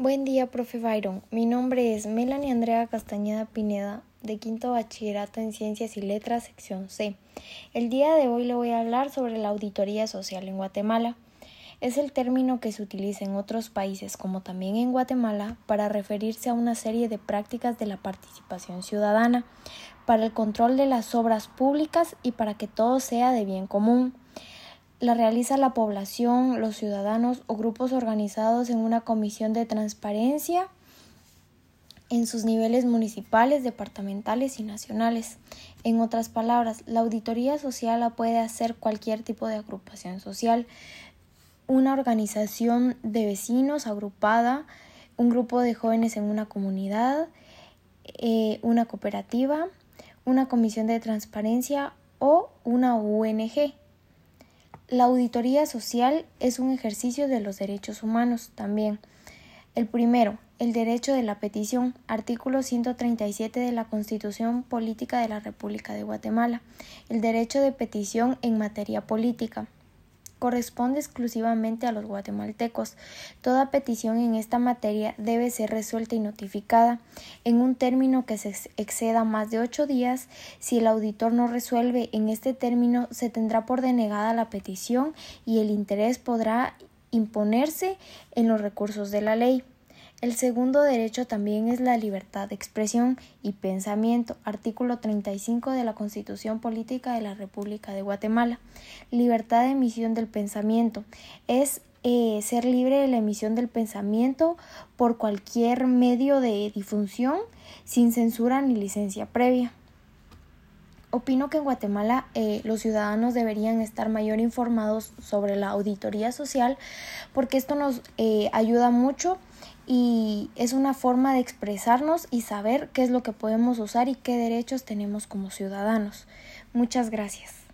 Buen día, profe Byron. Mi nombre es Melanie Andrea Castañeda Pineda, de Quinto Bachillerato en Ciencias y Letras, sección C. El día de hoy le voy a hablar sobre la auditoría social en Guatemala. Es el término que se utiliza en otros países, como también en Guatemala, para referirse a una serie de prácticas de la participación ciudadana, para el control de las obras públicas y para que todo sea de bien común la realiza la población, los ciudadanos o grupos organizados en una comisión de transparencia en sus niveles municipales, departamentales y nacionales. En otras palabras, la auditoría social la puede hacer cualquier tipo de agrupación social, una organización de vecinos agrupada, un grupo de jóvenes en una comunidad, eh, una cooperativa, una comisión de transparencia o una ONG. La auditoría social es un ejercicio de los derechos humanos también. El primero, el derecho de la petición, artículo 137 de la Constitución Política de la República de Guatemala. El derecho de petición en materia política corresponde exclusivamente a los guatemaltecos. Toda petición en esta materia debe ser resuelta y notificada en un término que se exceda más de ocho días. Si el auditor no resuelve en este término, se tendrá por denegada la petición y el interés podrá imponerse en los recursos de la ley. El segundo derecho también es la libertad de expresión y pensamiento, artículo 35 de la Constitución Política de la República de Guatemala. Libertad de emisión del pensamiento es eh, ser libre de la emisión del pensamiento por cualquier medio de difusión sin censura ni licencia previa. Opino que en Guatemala eh, los ciudadanos deberían estar mayor informados sobre la auditoría social porque esto nos eh, ayuda mucho y es una forma de expresarnos y saber qué es lo que podemos usar y qué derechos tenemos como ciudadanos. Muchas gracias.